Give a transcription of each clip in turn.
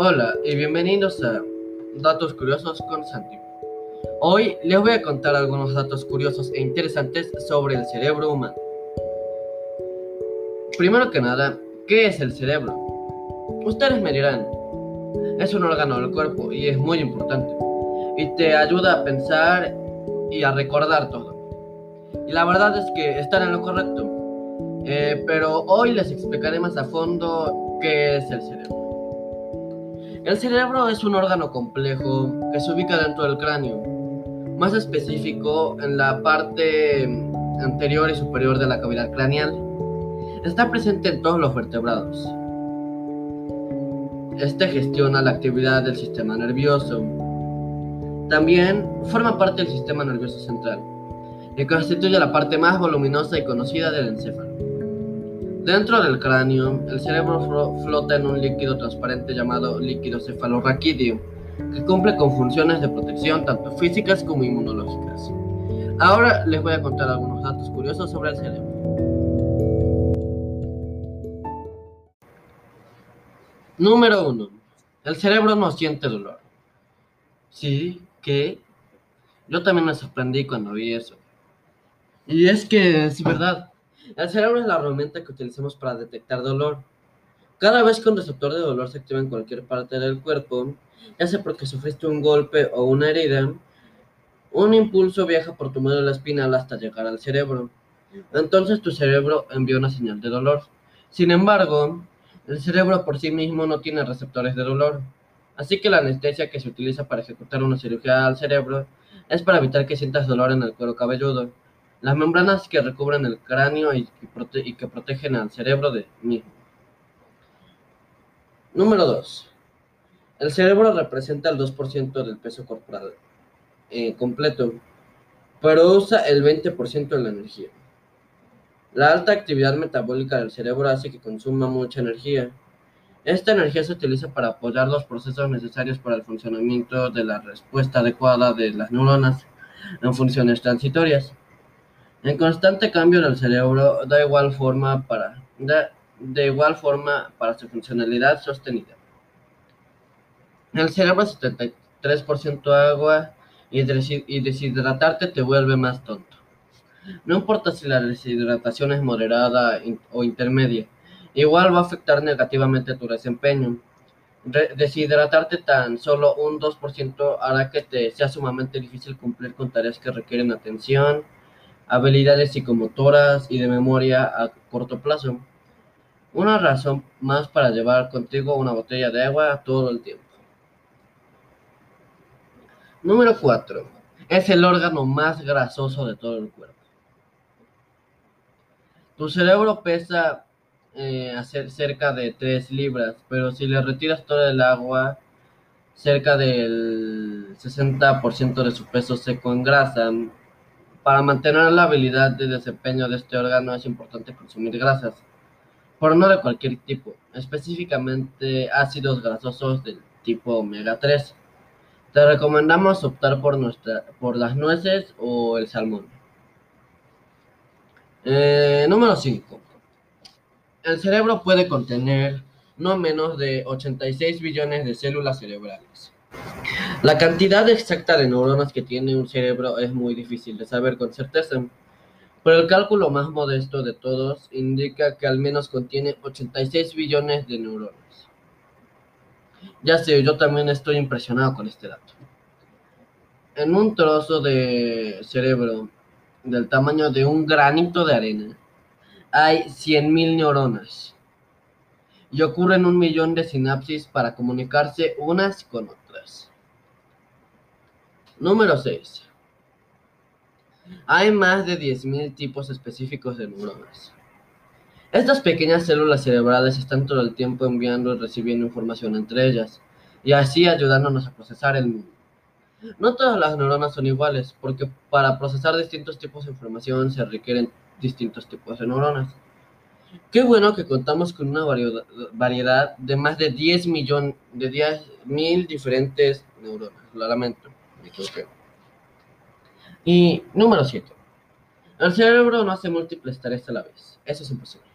Hola y bienvenidos a Datos Curiosos con Santi. Hoy les voy a contar algunos datos curiosos e interesantes sobre el cerebro humano. Primero que nada, ¿qué es el cerebro? Ustedes me dirán, es un órgano del cuerpo y es muy importante y te ayuda a pensar y a recordar todo. Y la verdad es que están en lo correcto. Eh, pero hoy les explicaré más a fondo qué es el cerebro. El cerebro es un órgano complejo que se ubica dentro del cráneo, más específico en la parte anterior y superior de la cavidad craneal. Está presente en todos los vertebrados. Este gestiona la actividad del sistema nervioso. También forma parte del sistema nervioso central, que constituye la parte más voluminosa y conocida del encéfalo. Dentro del cráneo, el cerebro flota en un líquido transparente llamado líquido cefalorraquídeo, que cumple con funciones de protección tanto físicas como inmunológicas. Ahora les voy a contar algunos datos curiosos sobre el cerebro. Número 1. El cerebro no siente dolor. Sí, ¿qué? Yo también me sorprendí cuando vi eso. Y es que es verdad. El cerebro es la herramienta que utilizamos para detectar dolor. Cada vez que un receptor de dolor se activa en cualquier parte del cuerpo, ya sea porque sufriste un golpe o una herida, un impulso viaja por tu médula espinal hasta llegar al cerebro. Entonces tu cerebro envía una señal de dolor. Sin embargo, el cerebro por sí mismo no tiene receptores de dolor. Así que la anestesia que se utiliza para ejecutar una cirugía al cerebro es para evitar que sientas dolor en el cuero cabelludo. Las membranas que recubren el cráneo y que, protegen al cerebro de mismo. Número 2. El cerebro representa el 2% del peso corporal eh, completo, pero usa el 20% de la energía. La alta actividad metabólica del cerebro hace que consuma mucha energía. Esta energía se utiliza para apoyar los procesos necesarios para el funcionamiento de la respuesta adecuada de las neuronas en funciones transitorias. En constante cambio del cerebro da igual forma para, de igual forma para su funcionalidad sostenida. El cerebro es 73% agua y deshidratarte te vuelve más tonto. No importa si la deshidratación es moderada o intermedia, igual va a afectar negativamente tu desempeño. deshidratarte tan solo un 2% hará que te sea sumamente difícil cumplir con tareas que requieren atención, habilidades psicomotoras y de memoria a corto plazo. Una razón más para llevar contigo una botella de agua todo el tiempo. Número 4. Es el órgano más grasoso de todo el cuerpo. Tu cerebro pesa eh, cerca de 3 libras, pero si le retiras todo el agua, cerca del 60% de su peso seco en grasa, para mantener la habilidad de desempeño de este órgano es importante consumir grasas, pero no de cualquier tipo, específicamente ácidos grasosos del tipo omega 3. Te recomendamos optar por, por las nueces o el salmón. Eh, número 5. El cerebro puede contener no menos de 86 billones de células cerebrales. La cantidad exacta de neuronas que tiene un cerebro es muy difícil de saber con certeza, pero el cálculo más modesto de todos indica que al menos contiene 86 billones de neuronas. Ya sé, yo también estoy impresionado con este dato. En un trozo de cerebro del tamaño de un granito de arena hay 100.000 neuronas y ocurren un millón de sinapsis para comunicarse unas con otras. Número 6. Hay más de 10.000 tipos específicos de neuronas. Estas pequeñas células cerebrales están todo el tiempo enviando y recibiendo información entre ellas, y así ayudándonos a procesar el mundo. No todas las neuronas son iguales, porque para procesar distintos tipos de información se requieren distintos tipos de neuronas. Qué bueno que contamos con una variedad de más de 10 millones de 10 mil diferentes neuronas, lo lamento. Y número 7. El cerebro no hace múltiples tareas a la vez. Eso es imposible.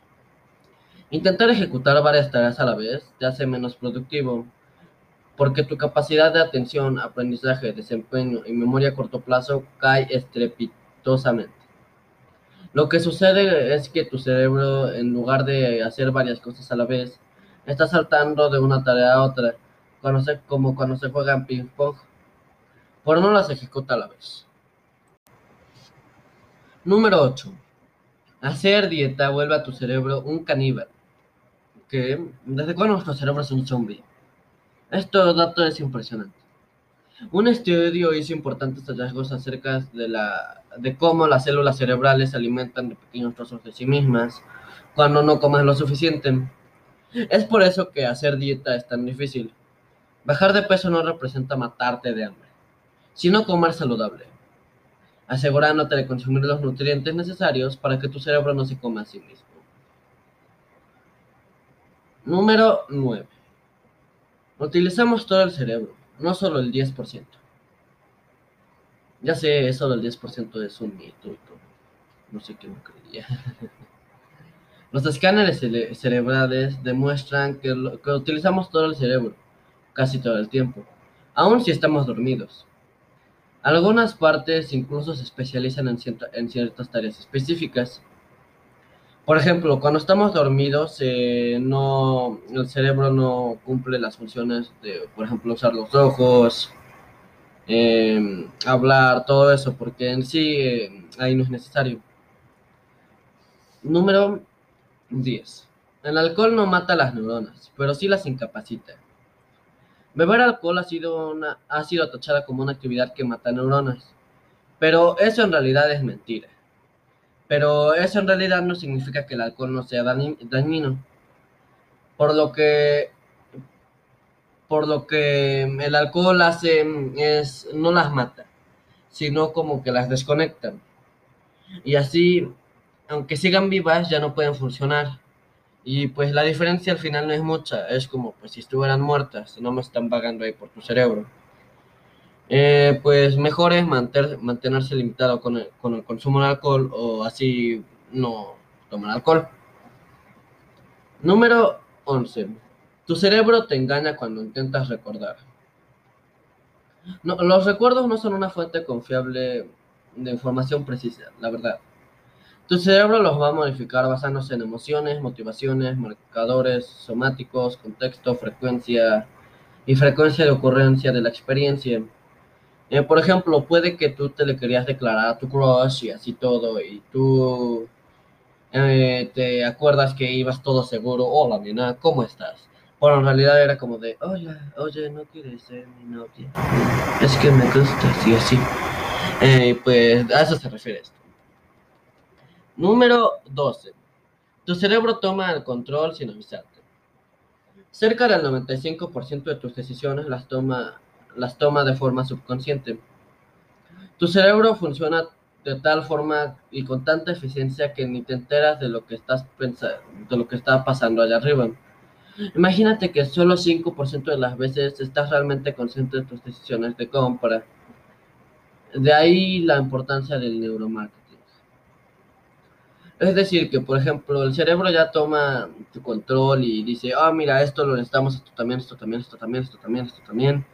Intentar ejecutar varias tareas a la vez te hace menos productivo, porque tu capacidad de atención, aprendizaje, desempeño y memoria a corto plazo cae estrepitosamente. Lo que sucede es que tu cerebro, en lugar de hacer varias cosas a la vez, está saltando de una tarea a otra, como cuando se juega en ping-pong, pero no las ejecuta a la vez. Número 8. Hacer dieta vuelve a tu cerebro un caníbal. Que, ¿Desde cuándo nuestro cerebro es un zombie? Esto dato es impresionante. Un estudio hizo importantes hallazgos acerca de, la, de cómo las células cerebrales se alimentan de pequeños trozos de sí mismas cuando no comen lo suficiente. Es por eso que hacer dieta es tan difícil. Bajar de peso no representa matarte de hambre, sino comer saludable asegurándote de consumir los nutrientes necesarios para que tu cerebro no se coma a sí mismo. Número 9. Utilizamos todo el cerebro, no solo el 10%. Ya sé, eso del 10% es un mito No sé qué me creía. Los escáneres cerebrales demuestran que utilizamos todo el cerebro, casi todo el tiempo, aun si estamos dormidos. Algunas partes incluso se especializan en, ciertas tareas específicas. Por ejemplo, cuando estamos dormidos, eh, el cerebro no cumple las funciones de, por ejemplo, usar los ojos, em, hablar, todo eso, porque en sí eh, ahí no es necesario. Número 10. El alcohol no mata las neuronas, pero sí las incapacita. Beber alcohol ha sido, ha sido tachada como una actividad que mata neuronas, pero eso en realidad es mentira. Pero eso en realidad no significa que el alcohol no sea dañino. Por lo que por lo que el alcohol hace es no las mata, sino como que las desconecta. Y así, aunque sigan vivas, ya no pueden funcionar. Y pues la diferencia al final no es mucha, es como pues si estuvieran muertas, no me están pagando ahí por tu cerebro. Eh, pues mejor es mantenerse limitado con el, con el consumo de alcohol o así no tomar alcohol. Número 11. Tu cerebro te engaña cuando intentas recordar. No, los recuerdos no son una fuente confiable de información precisa, la verdad. Tu cerebro los va a modificar basándose en emociones, motivaciones, marcadores somáticos, contexto, frecuencia y frecuencia de ocurrencia de la experiencia. Eh, por ejemplo, puede que tú te le querías declarar a tu crush y así todo, y tú eh, te acuerdas que ibas todo seguro, hola nena, ¿cómo estás? Bueno, en realidad era como de, hola, oye, ¿no quieres ser mi novia? Es que me gustas y así. Eh, pues a eso se refiere esto. Número 12. Tu cerebro toma el control sin avisarte. Cerca del 95% de tus decisiones las toma, las toma de forma subconsciente. Tu cerebro funciona de tal forma y con tanta eficiencia que ni te enteras de lo que estás pensando, de lo que está pasando allá arriba. Imagínate que solo 5% de las veces estás realmente consciente de tus decisiones de compra. De ahí la importancia del neuromarketing. Es decir, que por ejemplo el cerebro ya toma tu control y dice, ah, mira, esto lo necesitamos, esto también, esto también, esto también, esto también, esto también.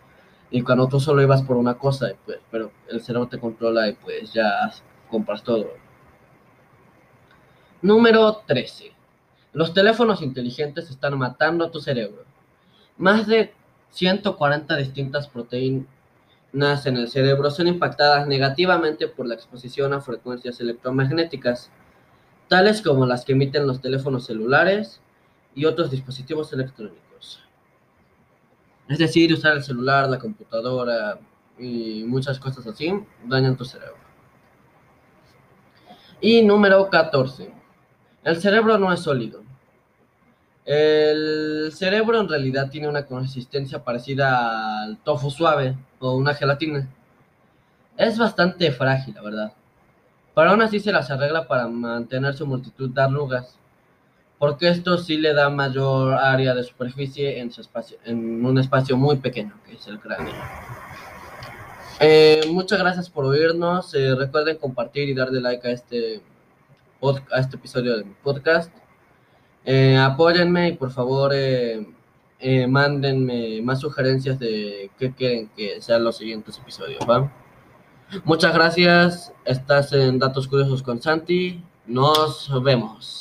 Y cuando tú solo ibas por una cosa, pues, pero el cerebro te controla y pues ya compras todo. Número 13. Los teléfonos inteligentes están matando a tu cerebro. Más de 140 distintas proteínas en el cerebro son impactadas negativamente por la exposición a frecuencias electromagnéticas tales como las que emiten los teléfonos celulares y otros dispositivos electrónicos. Es decir, usar el celular, la computadora y muchas cosas así dañan tu cerebro. Y número 14. El cerebro no es sólido. El cerebro en realidad tiene una consistencia parecida al tofu suave o una gelatina. Es bastante frágil, la verdad. Pero aún así se las arregla para mantener su multitud de arrugas, porque esto sí le da mayor área de superficie en, su espacio, en un espacio muy pequeño, que es el cráneo. Eh, muchas gracias por oírnos. Eh, recuerden compartir y darle like a este, a este episodio de mi podcast. Eh, apóyenme y por favor mándenme más sugerencias de qué quieren que sean los siguientes episodios. Muchas gracias. Estás en Datos Curiosos con Santi. Nos vemos.